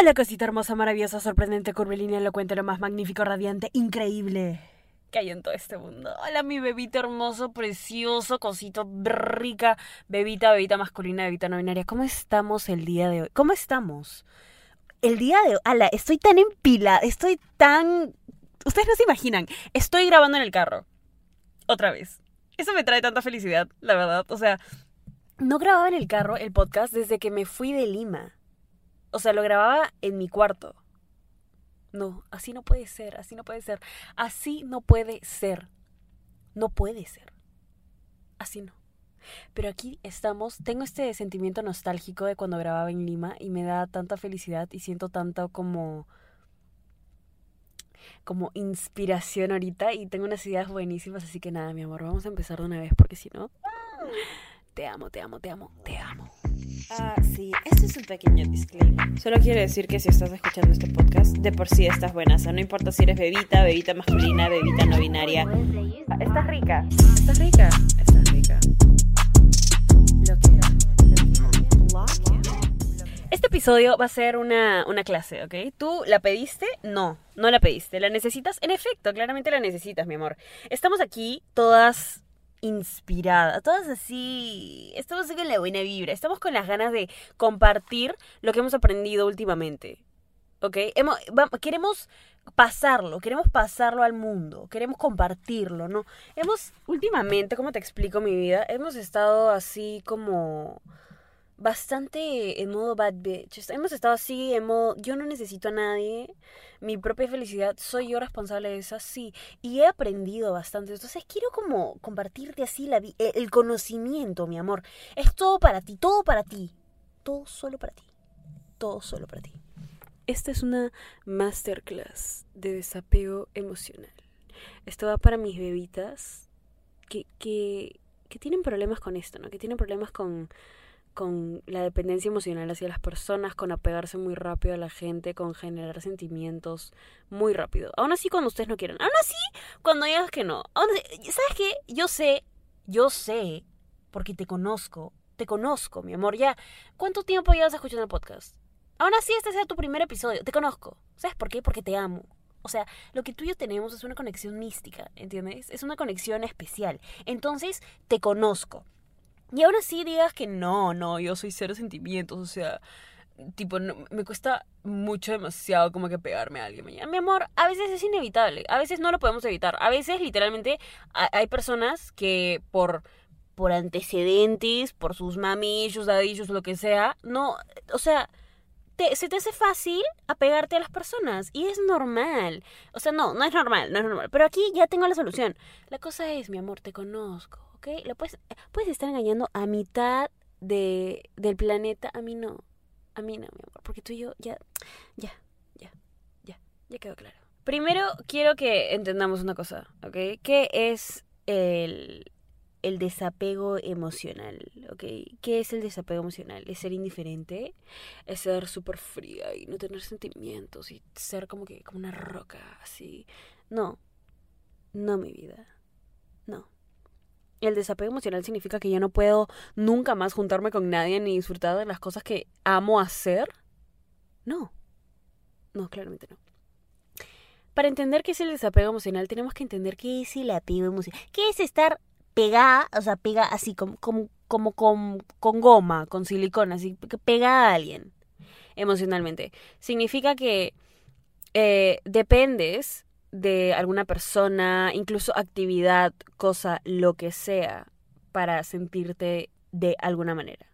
Hola cosita hermosa, maravillosa, sorprendente, curvilínea, elocuente, lo más magnífico, radiante, increíble que hay en todo este mundo. Hola mi bebito hermoso, precioso, cosito rica, bebita, bebita masculina, bebita no binaria. ¿Cómo estamos el día de hoy? ¿Cómo estamos? El día de hoy, ala, estoy tan empilada, estoy tan... Ustedes no se imaginan, estoy grabando en el carro. Otra vez. Eso me trae tanta felicidad, la verdad. O sea, no grababa en el carro el podcast desde que me fui de Lima. O sea, lo grababa en mi cuarto. No, así no puede ser, así no puede ser. Así no puede ser. No puede ser. Así no. Pero aquí estamos, tengo este sentimiento nostálgico de cuando grababa en Lima y me da tanta felicidad y siento tanto como como inspiración ahorita y tengo unas ideas buenísimas, así que nada, mi amor, vamos a empezar de una vez porque si no te amo, te amo, te amo, te amo. Ah, sí, este es un pequeño disclaimer. Solo quiero decir que si estás escuchando este podcast, de por sí estás buena. O sea, no importa si eres bebita, bebita masculina, bebita no binaria. Estás rica, estás rica, estás rica. Lo Este episodio va a ser una, una clase, ¿ok? ¿Tú la pediste? No, no la pediste. ¿La necesitas? En efecto, claramente la necesitas, mi amor. Estamos aquí todas inspirada, todas así, estamos con la buena vibra, estamos con las ganas de compartir lo que hemos aprendido últimamente. ¿Ok? Queremos pasarlo, queremos pasarlo al mundo, queremos compartirlo, ¿no? Hemos, últimamente, ¿cómo te explico mi vida? Hemos estado así como bastante en modo bad bitch. Hemos estado así en modo, yo no necesito a nadie, mi propia felicidad, soy yo responsable de esa, sí. Y he aprendido bastante. Entonces quiero como compartirte así e, el conocimiento, mi amor. Es todo para ti, todo para ti. Todo solo para ti. Todo solo para ti. Esta es una masterclass de desapego emocional. Esto va para mis bebitas que, que, que tienen problemas con esto, ¿no? Que tienen problemas con con la dependencia emocional hacia las personas, con apegarse muy rápido a la gente, con generar sentimientos muy rápido. Aún así cuando ustedes no quieren. Aún así cuando digas que no. ¿Sabes qué? Yo sé, yo sé, porque te conozco, te conozco, mi amor. Ya, ¿cuánto tiempo llevas escuchando el podcast? Aún así este sea tu primer episodio, te conozco. ¿Sabes por qué? Porque te amo. O sea, lo que tú y yo tenemos es una conexión mística, ¿entiendes? Es una conexión especial. Entonces, te conozco. Y ahora sí digas que no, no, yo soy cero sentimientos, o sea, tipo, me cuesta mucho, demasiado como que pegarme a alguien. Mi amor, a veces es inevitable, a veces no lo podemos evitar, a veces literalmente hay personas que por por antecedentes, por sus mamillos, dadillos, lo que sea, no, o sea, te, se te hace fácil apegarte a las personas y es normal. O sea, no, no es normal, no es normal. Pero aquí ya tengo la solución. La cosa es, mi amor, te conozco ¿ok? Lo puedes, puedes estar engañando a mitad de, del planeta, a mí no. A mí no, mi amor, porque tú y yo ya, ya, ya, ya, ya quedó claro. Primero quiero que entendamos una cosa, ¿ok? ¿Qué es el, el desapego emocional, ¿ok? ¿Qué es el desapego emocional? ¿Es ser indiferente? ¿Es ser súper fría y no tener sentimientos y ser como que como una roca así? No, no mi vida, no. El desapego emocional significa que yo no puedo nunca más juntarme con nadie ni disfrutar de las cosas que amo hacer. No. No, claramente no. Para entender qué es el desapego emocional, tenemos que entender qué es el apego emocional. ¿Qué es estar pegada, o sea, pega así como, como, como con, con goma, con silicona, así, pegada a alguien emocionalmente? Significa que eh, dependes de alguna persona, incluso actividad, cosa, lo que sea, para sentirte de alguna manera.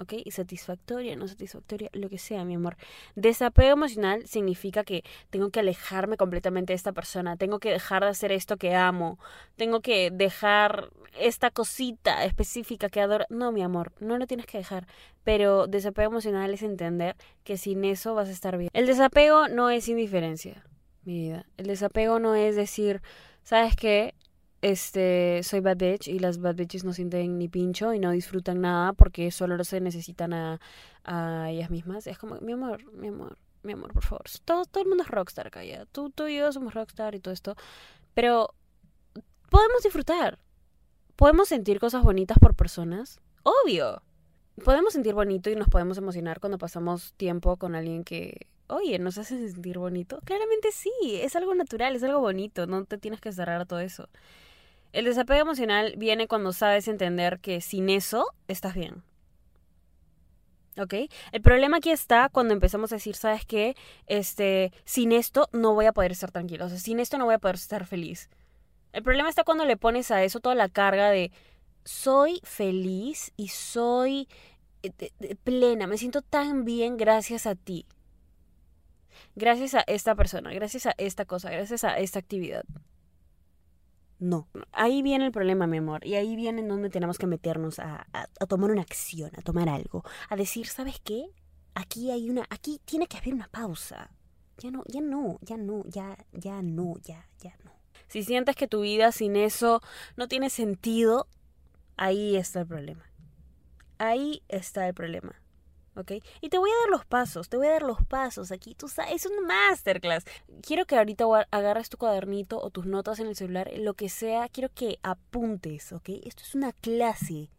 ¿Ok? Y satisfactoria, no satisfactoria, lo que sea, mi amor. Desapego emocional significa que tengo que alejarme completamente de esta persona, tengo que dejar de hacer esto que amo, tengo que dejar esta cosita específica que adoro. No, mi amor, no lo tienes que dejar. Pero desapego emocional es entender que sin eso vas a estar bien. El desapego no es indiferencia mi vida. El desapego no es decir, ¿sabes qué? Este, soy bad bitch y las bad bitches no sienten ni pincho y no disfrutan nada porque solo se necesitan a, a ellas mismas. Es como, mi amor, mi amor, mi amor, por favor. Todo, todo el mundo es rockstar acá ya. Tú, tú y yo somos rockstar y todo esto. Pero podemos disfrutar. Podemos sentir cosas bonitas por personas. Obvio. Podemos sentir bonito y nos podemos emocionar cuando pasamos tiempo con alguien que oye, ¿nos hace sentir bonito? Claramente sí, es algo natural, es algo bonito, no te tienes que cerrar a todo eso. El desapego emocional viene cuando sabes entender que sin eso estás bien. ¿Ok? El problema aquí está cuando empezamos a decir, ¿sabes qué? Este, sin esto no voy a poder estar tranquilo, o sea, sin esto no voy a poder estar feliz. El problema está cuando le pones a eso toda la carga de soy feliz y soy eh, plena, me siento tan bien gracias a ti. Gracias a esta persona, gracias a esta cosa, gracias a esta actividad. No. Ahí viene el problema, mi amor. Y ahí viene en donde tenemos que meternos a, a, tomar una acción, a tomar algo. A decir, ¿sabes qué? Aquí hay una. Aquí tiene que haber una pausa. Ya no, ya no, ya no, ya, ya no, ya, ya no. Si sientes que tu vida sin eso no tiene sentido, ahí está el problema. Ahí está el problema. ¿ok? Y te voy a dar los pasos, te voy a dar los pasos aquí, tú sabes, es un masterclass. Quiero que ahorita agarres tu cuadernito o tus notas en el celular, lo que sea, quiero que apuntes, ¿ok? Esto es una clase.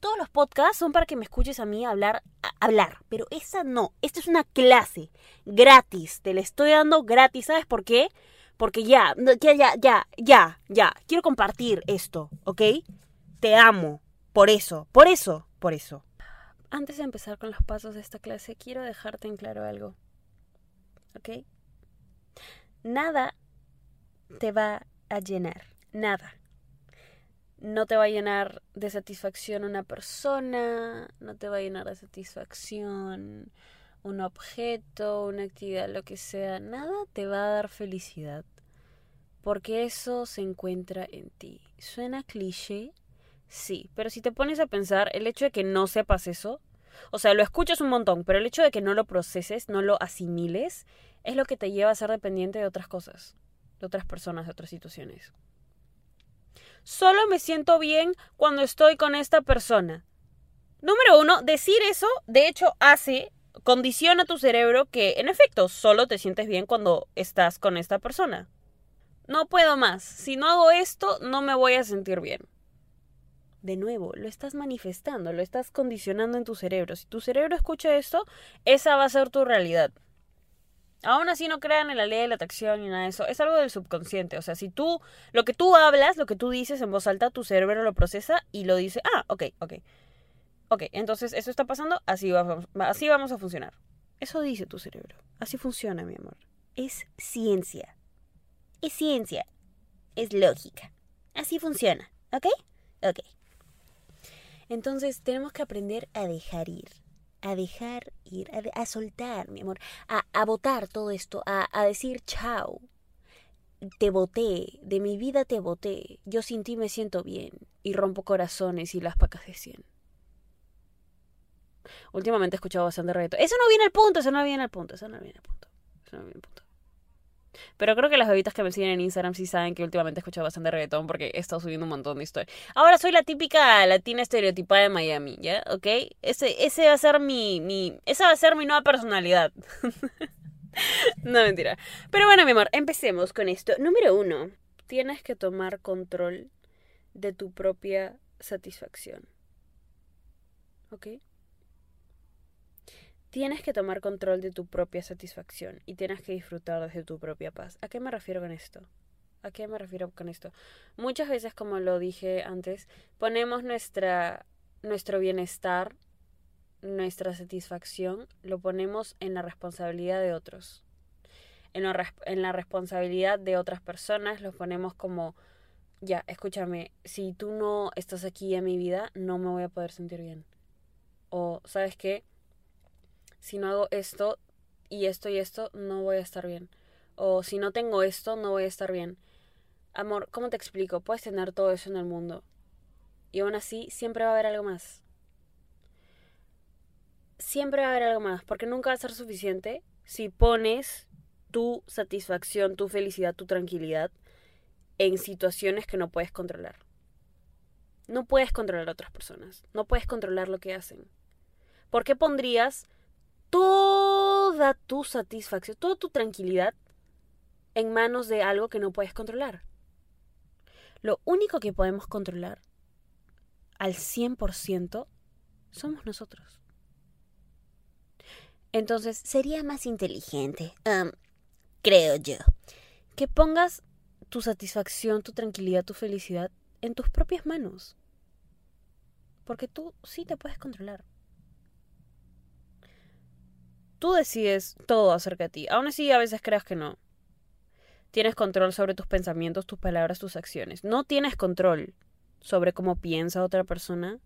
Todos los podcasts son para que me escuches a mí hablar, hablar, pero esa no, esta es una clase gratis, te la estoy dando gratis, ¿sabes por qué? Porque ya, ya, ya, ya, ya, ya, quiero compartir esto, ¿ok? Te amo, por eso, por eso, por eso. Antes de empezar con los pasos de esta clase, quiero dejarte en claro algo. ¿Ok? Nada te va a llenar. Nada. No te va a llenar de satisfacción una persona, no te va a llenar de satisfacción un objeto, una actividad, lo que sea. Nada te va a dar felicidad. Porque eso se encuentra en ti. Suena cliché, Sí, pero si te pones a pensar, el hecho de que no sepas eso, o sea, lo escuchas un montón, pero el hecho de que no lo proceses, no lo asimiles, es lo que te lleva a ser dependiente de otras cosas, de otras personas, de otras situaciones. Solo me siento bien cuando estoy con esta persona. Número uno, decir eso, de hecho, hace, condiciona tu cerebro que, en efecto, solo te sientes bien cuando estás con esta persona. No puedo más. Si no hago esto, no me voy a sentir bien de nuevo, lo estás manifestando, lo estás condicionando en tu cerebro. Si tu cerebro escucha esto, esa va a ser tu realidad. Aún así no crean en la ley de la atracción ni nada de eso. Es algo del subconsciente. O sea, si tú, lo que tú hablas, lo que tú dices en voz alta, tu cerebro lo procesa y lo dice, ah, ok, ok. Ok, entonces eso está pasando, así, así vamos a funcionar. Eso dice tu cerebro. Así funciona, mi amor. Es ciencia. Es ciencia. Es lógica. Así funciona. ¿Ok? Ok. Entonces tenemos que aprender a dejar ir, a dejar ir, a, soltar, mi amor, a, botar todo esto, a, decir chao. Te boté, de mi vida te boté, yo sin ti me siento bien y rompo corazones y las pacas de cien. Últimamente he escuchado bastante reto. Eso no viene al punto, eso no viene al punto, eso no viene al punto. Eso no viene al punto. Pero creo que las bebitas que me siguen en Instagram sí saben que últimamente he escuchado bastante reggaetón porque he estado subiendo un montón de historias. Ahora soy la típica latina estereotipada de Miami, ¿ya? ¿Ok? Ese, ese va a ser mi, mi... Esa va a ser mi nueva personalidad. no, mentira. Pero bueno, mi amor, empecemos con esto. Número uno, tienes que tomar control de tu propia satisfacción. ¿Ok? Tienes que tomar control de tu propia satisfacción y tienes que disfrutar de tu propia paz. ¿A qué me refiero con esto? ¿A qué me refiero con esto? Muchas veces, como lo dije antes, ponemos nuestra, nuestro bienestar, nuestra satisfacción, lo ponemos en la responsabilidad de otros. En la, responsabilidad de otras personas lo ponemos como, ya, escúchame, si tú no estás aquí en mi vida, no me voy a poder sentir bien. O, ¿sabes qué? Si no hago esto y esto y esto, no voy a estar bien. O si no tengo esto, no voy a estar bien. Amor, ¿cómo te explico? Puedes tener todo eso en el mundo. Y aún así, siempre va a haber algo más. Siempre va a haber algo más, porque nunca va a ser suficiente si pones tu satisfacción, tu felicidad, tu tranquilidad en situaciones que no puedes controlar. No puedes controlar a otras personas, no puedes controlar lo que hacen. ¿Por qué pondrías toda tu satisfacción, toda tu tranquilidad en manos de algo que no puedes controlar. Lo único que podemos controlar al 100% somos nosotros. Entonces, sería más inteligente, am, creo yo, que pongas tu satisfacción, tu tranquilidad, tu felicidad en tus propias manos. Porque tú sí te puedes controlar. Tú decides todo acerca de ti. Aún así, a veces creas que no. Tienes control sobre tus pensamientos, tus palabras, tus acciones. No tienes control sobre cómo piensa otra persona,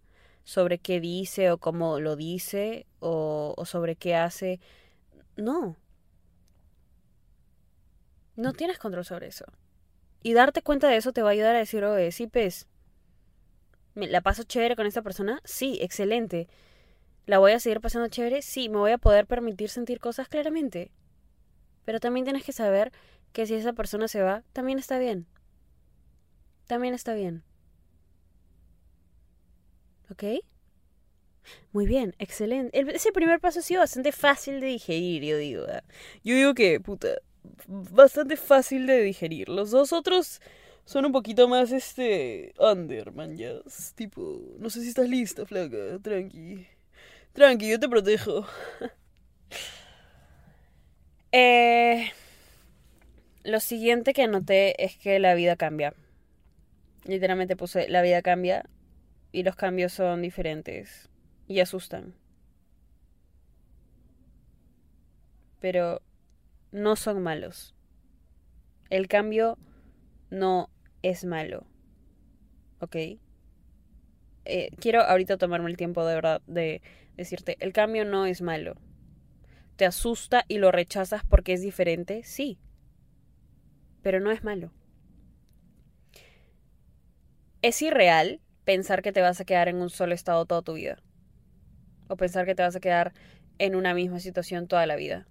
sobre qué dice o cómo lo dice o, o sobre qué hace. No. No tienes control sobre eso. Y darte cuenta de eso te va a ayudar a decir, oye, sí, pues, ¿me la paso chévere con esta persona? Sí, excelente. ¿La voy a seguir pasando chévere? Sí, me voy a poder permitir sentir cosas claramente. Pero también tienes que saber que si esa persona se va, también está bien. También está bien. ¿Ok? Muy bien, excelente. El- ese primer paso ha sido bastante fácil de digerir, yo digo. Yo digo que, puta, bastante fácil de digerir. Los dos otros son un poquito más, este, under, man, ya. Tipo, no sé si estás lista, flaca, tranqui. Tranqui, yo te protejo. eh, lo siguiente que noté es que la vida cambia. Literalmente puse, la vida cambia y los cambios son diferentes y asustan. Pero no son malos. El cambio no es malo. ¿Ok? Eh, quiero ahorita tomarme el tiempo de verdad de decirte, el cambio no es malo. ¿Te asusta y lo rechazas porque es diferente? Sí. Pero no es malo. Es irreal pensar que te vas a quedar en un solo estado toda tu vida. O pensar que te vas a quedar en una misma situación toda la vida.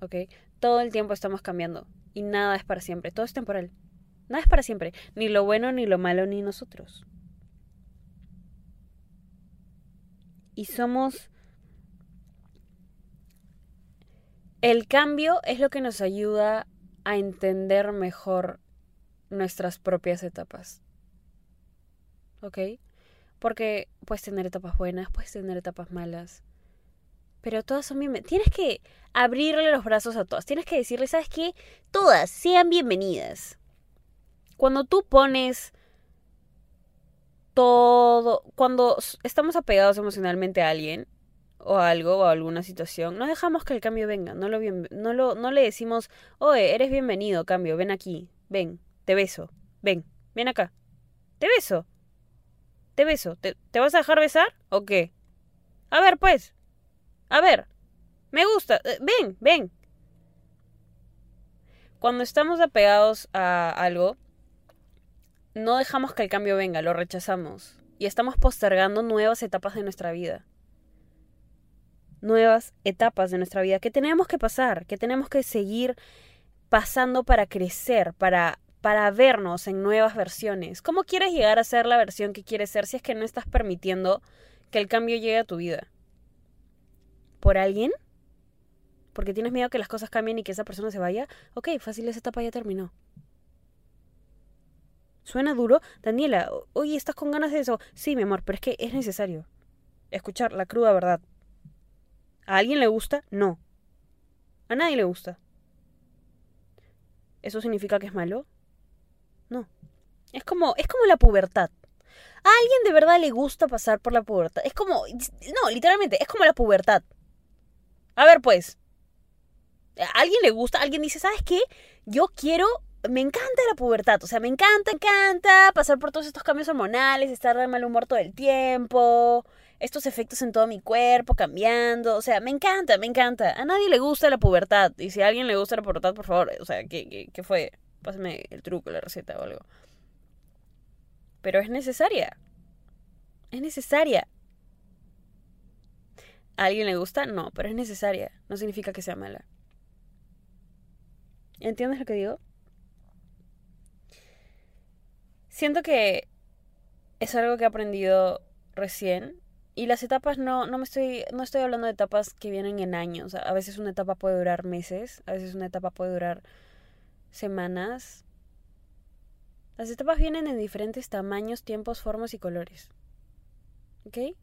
¿Ok? Todo el tiempo estamos cambiando. Y nada es para siempre. Todo es temporal. Nada es para siempre. Ni lo bueno, ni lo malo, ni nosotros. Y somos... El cambio es lo que nos ayuda a entender mejor nuestras propias etapas. ¿Ok? Porque puedes tener etapas buenas, puedes tener etapas malas. Pero todas son bienvenidas. Tienes que abrirle los brazos a todas. Tienes que decirle, ¿sabes qué? Todas sean bienvenidas. Cuando tú pones todo, cuando estamos apegados emocionalmente a alguien o a algo o a alguna situación, no dejamos que el cambio venga. No, lo no, lo, no le decimos, oye, eres bienvenido, cambio, ven aquí, ven, te beso, ven, ven acá, te beso, te beso, ¿te, te vas a dejar besar o qué? A ver, pues, a ver, me gusta, eh, ven, ven. Cuando estamos apegados a algo, no dejamos que el cambio venga, lo rechazamos y estamos postergando nuevas etapas de nuestra vida. Nuevas etapas de nuestra vida que tenemos que pasar, que tenemos que seguir pasando para crecer, para, para vernos en nuevas versiones. ¿Cómo quieres llegar a ser la versión que quieres ser si es que no estás permitiendo que el cambio llegue a tu vida? ¿Por alguien? ¿Porque tienes miedo que las cosas cambien y que esa persona se vaya? Ok, fácil, esa etapa ya terminó. ¿Suena duro? Daniela, oye, ¿estás con ganas de eso? Sí, mi amor, pero es que es necesario escuchar la cruda verdad. ¿A alguien le gusta? No. A nadie le gusta. ¿Eso significa que es malo? No. Es como, es como la pubertad. A alguien de verdad le gusta pasar por la pubertad. Es como, no, literalmente, es como la pubertad. A ver, pues. ¿A alguien le gusta? Alguien dice, ¿sabes qué? Yo quiero me encanta la pubertad, o sea, me encanta, encanta pasar por todos estos cambios hormonales, estar de mal humor todo el tiempo, estos efectos en todo mi cuerpo cambiando, o sea, me encanta, me encanta. A nadie le gusta la pubertad, y si a alguien le gusta la pubertad, por favor, o sea, ¿qué, qué, qué fue? Pásame el truco, la receta o algo. Pero es necesaria. Es necesaria. ¿A alguien le gusta? No, pero es necesaria. No significa que sea mala. ¿Entiendes lo que digo? Siento que es algo que he aprendido recién. Y las etapas no, no me estoy, no estoy hablando de etapas que vienen en años. A veces una etapa puede durar meses, a veces una etapa puede durar semanas. Las etapas vienen en diferentes tamaños, tiempos, formas y colores. ¿Ok?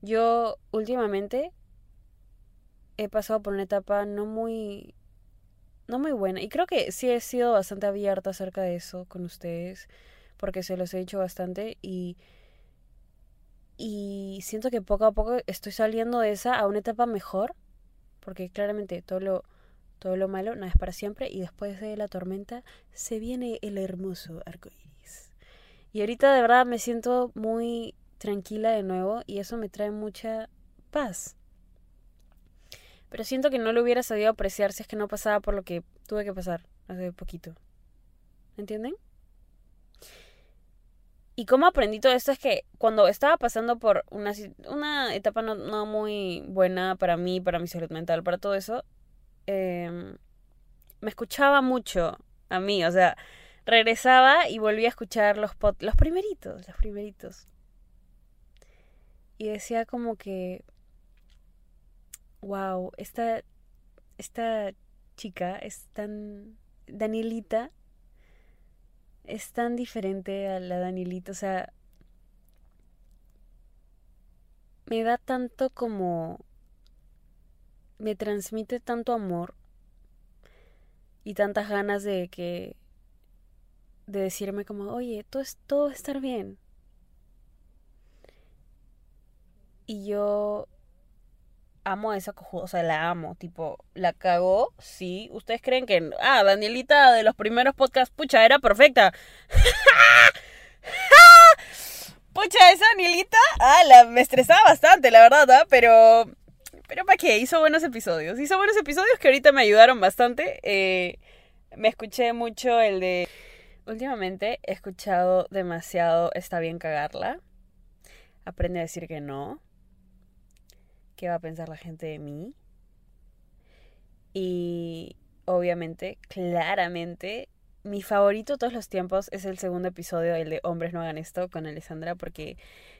Yo últimamente he pasado por una etapa no muy no muy buena y creo que sí he sido bastante abierta acerca de eso con ustedes porque se los he dicho bastante y y siento que poco a poco estoy saliendo de esa a una etapa mejor porque claramente todo lo todo lo malo no es para siempre y después de la tormenta se viene el hermoso arco iris. Y ahorita de verdad me siento muy tranquila de nuevo y eso me trae mucha paz. Pero siento que no lo hubiera sabido apreciar si es que no pasaba por lo que tuve que pasar hace poquito. ¿Entienden? Y cómo aprendí todo esto es que cuando estaba pasando por una, una etapa no, no, muy buena para mí, para mi salud mental, para todo eso, eh, me escuchaba mucho a mí, o sea, regresaba y volvía a escuchar los, pod, los primeritos, los primeritos. Y decía como que, wow, esta, esta chica es tan, Danielita, es tan diferente a la Danielita, o sea, me da tanto como, me transmite tanto amor y tantas ganas de que, de decirme como, oye, todo, es, todo va a estar bien. Y yo amo esa cojuda, o sea, la amo, tipo, la cagó, sí. ¿Ustedes creen que, ah, Danielita de los primeros podcasts, pucha, era perfecta? pucha, esa Danielita, ah, la, me estresaba bastante, la verdad, ¿ah? Pero, pero ¿para qué? Hizo buenos episodios, hizo buenos episodios que ahorita me ayudaron bastante. Eh, me escuché mucho el de... Últimamente he escuchado demasiado Está bien cagarla. Aprende a decir que no qué va a pensar la gente de mí. Y obviamente, claramente, mi favorito todos los tiempos es el segundo episodio, el de Hombres no hagan esto, con Alessandra, porque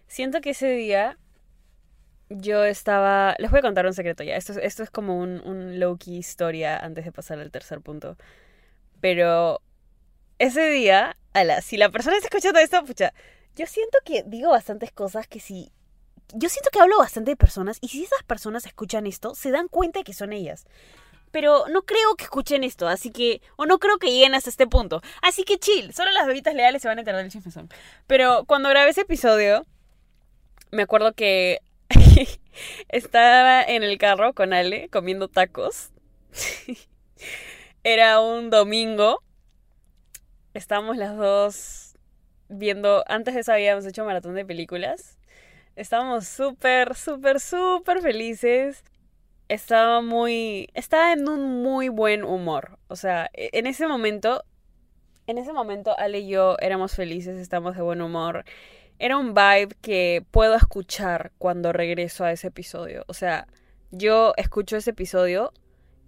siento que ese día yo estaba... Les voy a contar un secreto ya. Esto, esto es como un, un low-key historia antes de pasar al tercer punto. Pero ese día, ala, si la persona está escuchando esto, pucha, yo siento que digo bastantes cosas que si yo siento que hablo bastante de personas y si esas personas escuchan esto, se dan cuenta de que son ellas. Pero no creo que escuchen esto, así que... O no creo que lleguen hasta este punto. Así que chill, solo las bebitas leales se van a enterar del chismezón. Pero cuando grabé ese episodio, me acuerdo que estaba en el carro con Ale comiendo tacos. Era un domingo. Estábamos las dos viendo... Antes de eso habíamos hecho maratón de películas. Estábamos súper, súper, súper felices. Estaba muy. Estaba en un muy buen humor. O sea, e, en ese momento. En ese momento, Ale y yo éramos felices, estamos de buen humor. Era un vibe que puedo escuchar cuando regreso a ese episodio. O sea, yo escucho ese episodio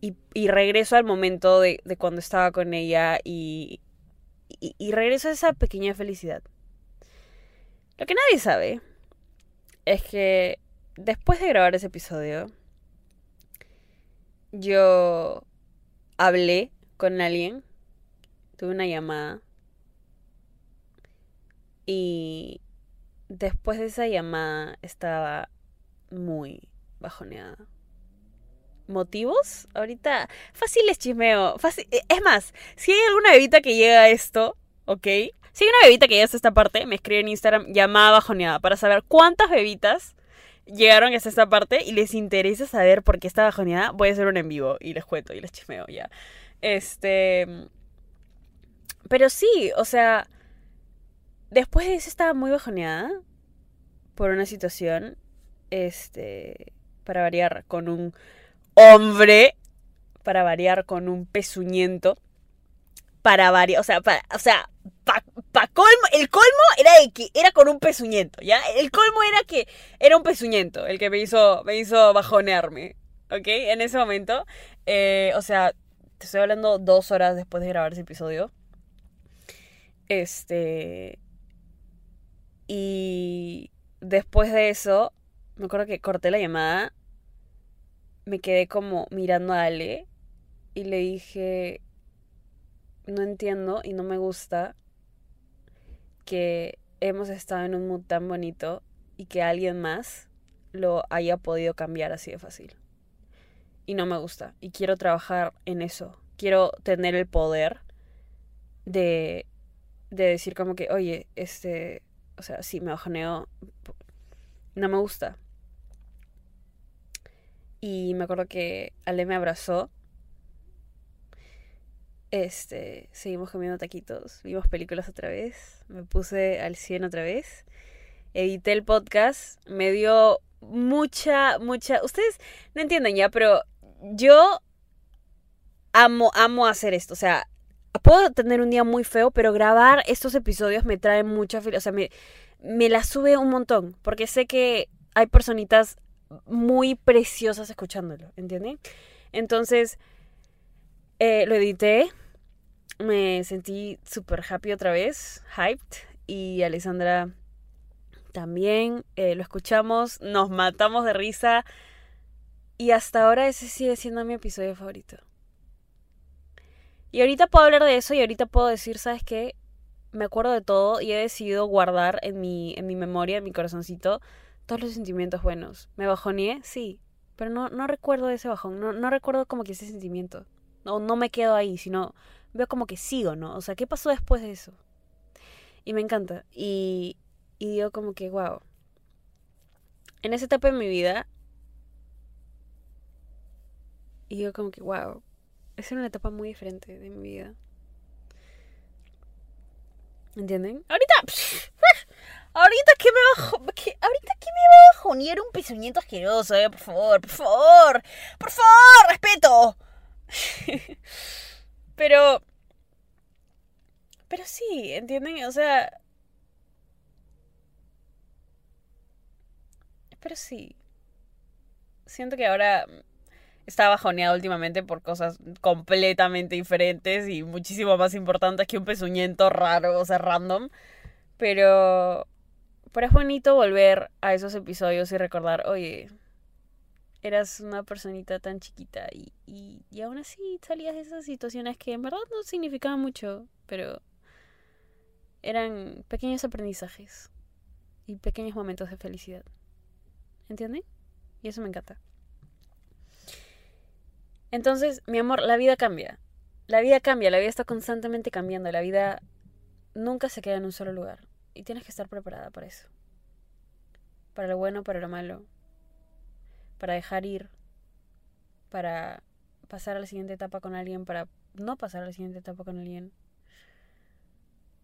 y, y regreso al momento de, de, cuando estaba con ella y, y, y regreso a esa pequeña felicidad. Lo que nadie sabe es que después de grabar ese episodio, yo hablé con alguien, tuve una llamada y después de esa llamada estaba muy bajoneada. ¿Motivos? Ahorita, fácil es chismeo. Fácil. Es más, si hay alguna bebita que llega a esto, ¿ok? Si hay una bebita que ya está esta parte, me escribe en Instagram llamada bajoneada para saber cuántas bebitas llegaron hasta esta parte y les interesa saber por qué está bajoneada. Voy a hacer un en vivo y les cuento y les chismeo ya. Este. Pero sí, o sea. Después de eso estaba muy bajoneada por una situación. Este. Para variar con un hombre. Para variar con un pezuñento para variar, o sea, para, o sea, pa, el colmo era de que era con un pezuñento, ¿ya? El colmo era que era un pezuñento el que me hizo, me hizo bajonearme, ¿ok? En ese momento, eh, o sea, te estoy hablando dos horas después de grabar ese episodio. Este... Y después de eso, me acuerdo que corté la llamada, me quedé como mirando a Ale y le dije, no entiendo y no me gusta que hemos estado en un mood tan bonito y que alguien más lo haya podido cambiar así de fácil. y no me gusta. Y quiero trabajar en eso. Quiero tener el poder de, de decir como que, oye, este, o sea, sí, me bajoneo, no me gusta. Y me acuerdo que Ale me abrazó. Este, seguimos comiendo taquitos, vimos películas otra vez, me puse al 100 otra vez, edité el podcast, me dio mucha, mucha... Ustedes no entienden ya, pero yo amo, amo hacer esto. O sea, puedo tener un día muy feo, pero grabar estos episodios me trae mucha. O sea, me, me la sube un montón. Porque sé que hay personitas muy preciosas escuchándolo, ¿entienden? Entonces, eh, lo edité. Me sentí súper happy otra vez, hyped. Y Alessandra también eh, lo escuchamos, nos matamos de risa. Y hasta ahora ese sigue siendo mi episodio favorito. Y ahorita puedo hablar de eso y ahorita puedo decir, ¿sabes qué? Me acuerdo de todo y he decidido guardar en mi, en mi memoria, en mi corazoncito, todos los sentimientos buenos. ¿Me bajoneé? Sí. Pero no, no recuerdo ese bajón. No, no recuerdo como que ese sentimiento. No, no me quedo ahí, sino veo como que sigo, ¿no? O sea, ¿qué pasó después de eso? Y me encanta. Y, y digo como que, wow. En esa etapa de mi vida, y digo como que, wow, es una etapa muy diferente de mi vida. ¿Entienden? Ahorita, ahorita que me bajo, que, ahorita que me va a bajonear un pezuñito asqueroso, eh, por favor, por favor, por favor, respeto. pero, pero sí, ¿entienden? O sea, Pero sí. Siento que ahora está bajoneado últimamente por cosas completamente diferentes y muchísimo más importantes que un pezuñento raro, o sea, random. Pero. Pero es bonito volver a esos episodios y recordar, oye, eras una personita tan chiquita y, y, y aún así salías de esas situaciones que en verdad no significaban mucho, pero eran pequeños aprendizajes y pequeños momentos de felicidad. ¿Entienden? Y eso me encanta. Entonces, mi amor, la vida cambia. La vida cambia, la vida está constantemente cambiando. La vida nunca se queda en un solo lugar. Y tienes que estar preparada para eso. Para lo bueno, para lo malo. Para dejar ir. Para pasar a la siguiente etapa con alguien. Para no pasar a la siguiente etapa con alguien.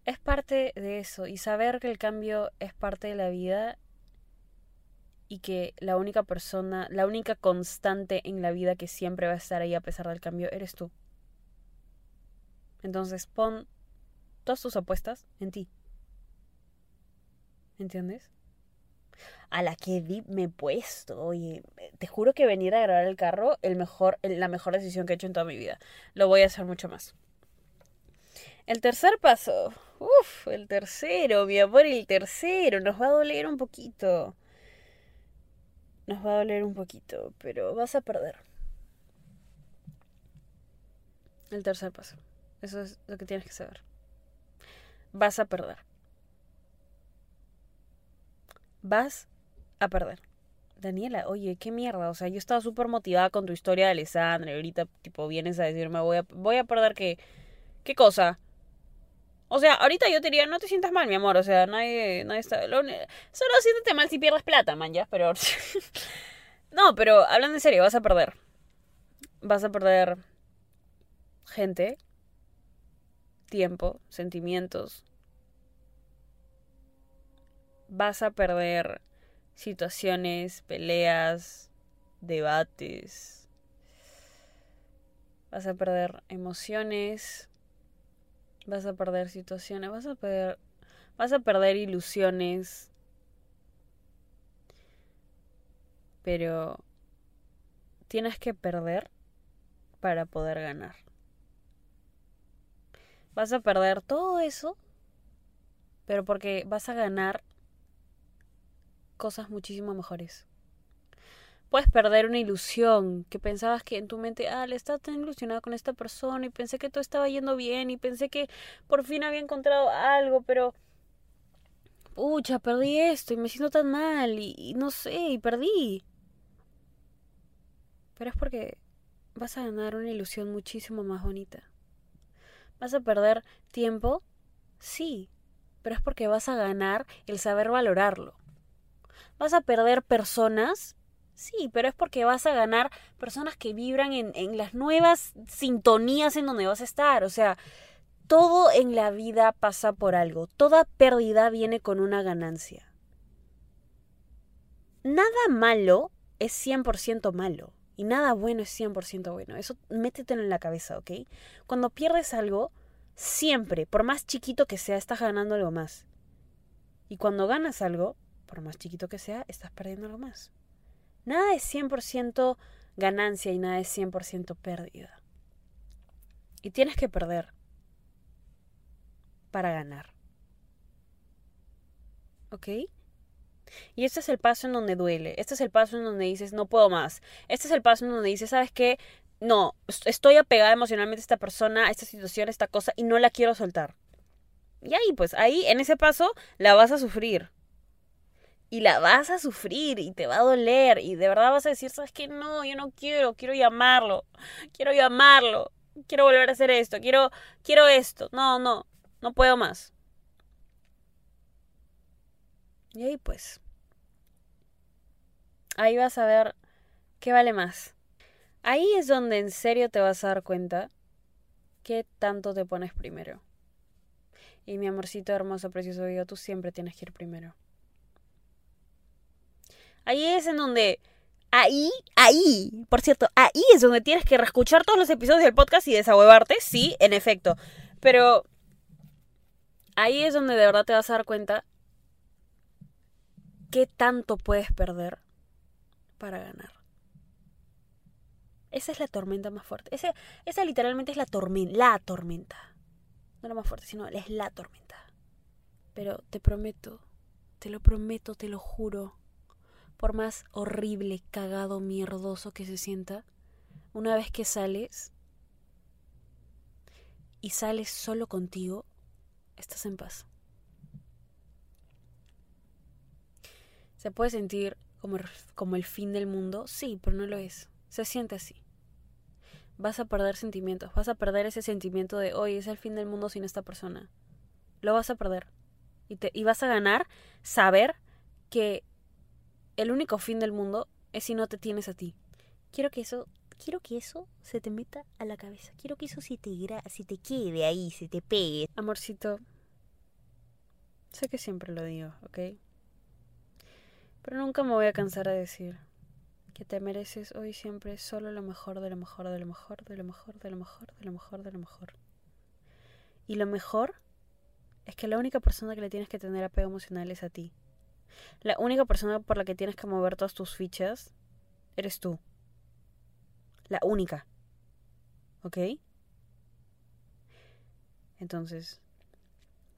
Es parte de eso. Y saber que el cambio es parte de la vida y que la única persona, la única constante en la vida que siempre va a estar ahí a pesar del cambio eres tú. Entonces pon todas tus apuestas en ti. ¿Entiendes? A la que deep me he puesto. Oye, te juro que venir a grabar el carro el mejor, la mejor decisión que he hecho en toda mi vida. Lo voy a hacer mucho más. El tercer paso. Uf, el tercero, mi amor, el tercero. Nos va a doler un poquito. Nos va a doler un poquito, pero vas a perder. El tercer paso. Eso es lo que tienes que saber. Vas a perder. Vas a perder. Daniela, oye, qué mierda. O sea, yo estaba súper motivada con tu historia de Alessandra y ahorita, tipo, vienes a decirme, voy a, voy a perder qué. ¿Qué cosa? O sea, ahorita yo te diría, no te sientas mal, mi amor. O sea, nadie, nadie solo siéntete mal si pierdes plata, man, ya. Pero. no, pero hablando en serio, vas a perder. Vas a perder gente, tiempo, sentimientos. Vas a perder situaciones, peleas, debates. Vas a perder emociones vas a perder situaciones, vas a perder, vas a perder ilusiones. Pero tienes que perder para poder ganar. Vas a perder todo eso, pero porque vas a ganar cosas muchísimo mejores puedes perder una ilusión que pensabas que en tu mente, ah, le estaba tan ilusionado con esta persona y pensé que todo estaba yendo bien y pensé que por fin había encontrado algo, pero pucha, perdí esto y me siento tan mal y, no sé, y perdí. Pero es porque vas a ganar una ilusión muchísimo más bonita. ¿Vas a perder tiempo? Sí, pero es porque vas a ganar el saber valorarlo. ¿Vas a perder personas? Sí, pero es porque vas a ganar personas que vibran en, en las nuevas sintonías en donde vas a estar. O sea, todo en la vida pasa por algo. Toda pérdida viene con una ganancia. Nada malo es 100% malo. Y nada bueno es 100% bueno. Eso métetelo en la cabeza, ¿ok? Cuando pierdes algo, siempre, por más chiquito que sea, estás ganando algo más. Y cuando ganas algo, por más chiquito que sea, estás perdiendo algo más. Nada es 100% ganancia y nada es 100% pérdida. Y tienes que perder para ganar. ¿Ok? Y este es el paso en donde duele. Este es el paso en donde dices, no puedo más. Este es el paso en donde dices, ¿sabes qué? No, estoy apegada emocionalmente a esta persona, a esta situación, a esta cosa, y no la quiero soltar. Y ahí, pues, ahí, en ese paso, la vas a sufrir. Y la vas a sufrir y te va a doler. Y de verdad vas a decir, ¿sabes qué? No, yo no quiero, quiero llamarlo. Quiero llamarlo. Quiero volver a hacer esto. Quiero, quiero esto. No, no, no puedo más. Y ahí pues. Ahí vas a ver qué vale más. Ahí es donde en serio te vas a dar cuenta qué tanto te pones primero. Y mi amorcito hermoso, precioso yo, tú siempre tienes que ir primero. Ahí es en donde ahí, ahí, por cierto, ahí es donde tienes que reescuchar todos los episodios del podcast y desahuevarte, sí, en efecto. Pero ahí es donde de verdad te vas a dar cuenta qué tanto puedes perder para ganar. Esa es la tormenta más fuerte. Ese, esa literalmente es la tormenta. La tormenta. No la más fuerte, sino es la tormenta. Pero te prometo, te lo prometo, te lo juro. Por más horrible, cagado, mierdoso que se sienta, una vez que sales y sales solo contigo, estás en paz. ¿Se puede sentir como, como el fin del mundo? Sí, pero no lo es. Se siente así. Vas a perder sentimientos, vas a perder ese sentimiento de hoy es el fin del mundo sin esta persona. Lo vas a perder. Y, te, y vas a ganar saber que el único fin del mundo es si no te tienes a ti. Quiero que eso, quiero que eso se te meta a la cabeza. Quiero que eso se te, se te quede ahí, se te pegue. Amorcito, sé que siempre lo digo, ¿ok? Pero nunca me voy a cansar de decir que te mereces hoy siempre solo lo mejor de lo mejor de lo mejor de lo mejor de lo mejor de lo mejor de lo mejor. Y lo mejor es que la única persona que le tienes que tener apego emocional es a ti. La única persona por la que tienes que mover todas tus fichas eres tú. La única. ¿Ok? Entonces,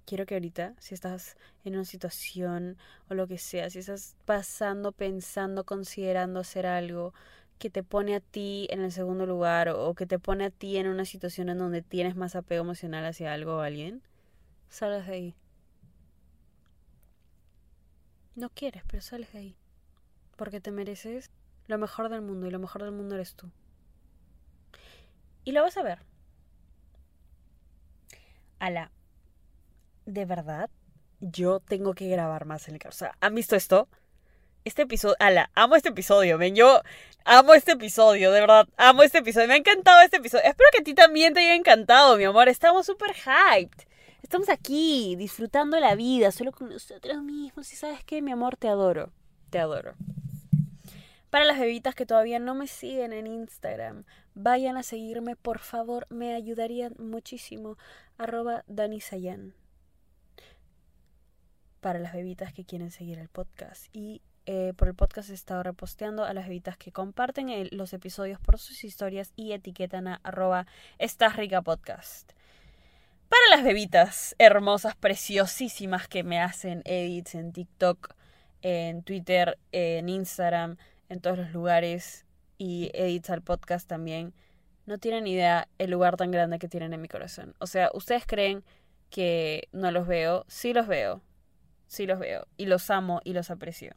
quiero que ahorita, si estás en una situación o lo que sea, si estás pasando, pensando, considerando hacer algo que te pone a ti en el segundo lugar o que te pone a ti en una situación en donde tienes más apego emocional hacia algo o alguien, salgas de ahí. No quieres, pero sales de ahí. Porque te mereces lo mejor del mundo y lo mejor del mundo eres tú. Y lo vas a ver. A la de verdad, yo tengo que grabar más en el carro. O sea, ¿han visto esto? Este episodio, ala, amo este episodio, ven, yo amo este episodio, de verdad, amo este episodio, me ha encantado este episodio. Espero que a ti también te haya encantado, mi amor, estamos súper hyped. Estamos aquí, disfrutando la vida, solo con nosotros mismos. Y sabes qué, mi amor, te adoro, te adoro. Para las bebitas que todavía no me siguen en Instagram, vayan a seguirme, por favor, me ayudarían muchísimo. Arroba Dani Sayan para las bebitas que quieren seguir el podcast. Y eh, por el podcast he estado reposteando a las bebitas que comparten los episodios por sus historias y etiquetan a arroba estás rica podcast. Para las bebitas hermosas, preciosísimas que me hacen edits en TikTok, en Twitter, en Instagram, en todos los lugares y edits al podcast también. No tienen idea el lugar tan grande que tienen en mi corazón. O sea, ustedes creen que no los veo, sí los veo sí los veo y los amo y los aprecio.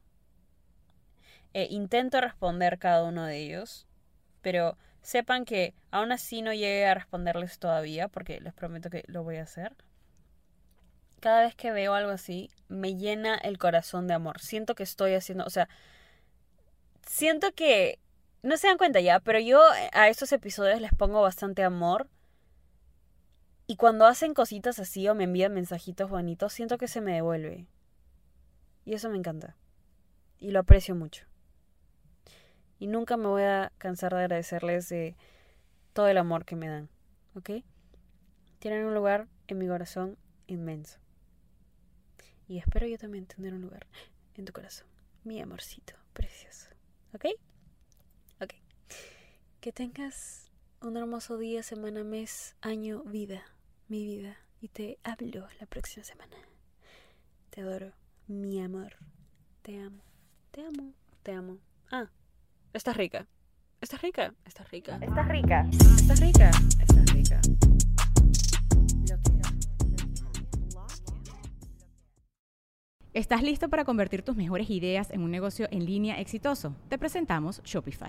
Eh, intento responder cada uno de ellos, pero sepan que aún así no llegué a responderles todavía, porque les prometo que lo voy a hacer. Cada vez que veo algo así, me llena el corazón de amor. Siento que estoy haciendo, o sea, siento que, no se dan cuenta ya, pero yo a estos episodios les pongo bastante amor. Y cuando hacen cositas así o me envían mensajitos bonitos, siento que se me devuelve. Y eso me encanta. Y lo aprecio mucho. Y nunca me voy a cansar de agradecerles de todo el amor que me dan. ¿Ok? Tienen un lugar en mi corazón inmenso. Y espero yo también tener un lugar en tu corazón. Mi amorcito precioso. ¿Ok? Ok. Que tengas un hermoso día, semana, mes, año, vida. Mi vida. Y te hablo la próxima semana. Te adoro. Mi amor. Te amo. Te amo. Te amo. Ah. Estás rica. Estás rica. Estás rica. Estás rica. Estás rica. Estás rica. ¿Estás listo para convertir tus mejores ideas en un negocio en línea exitoso? Te presentamos Shopify.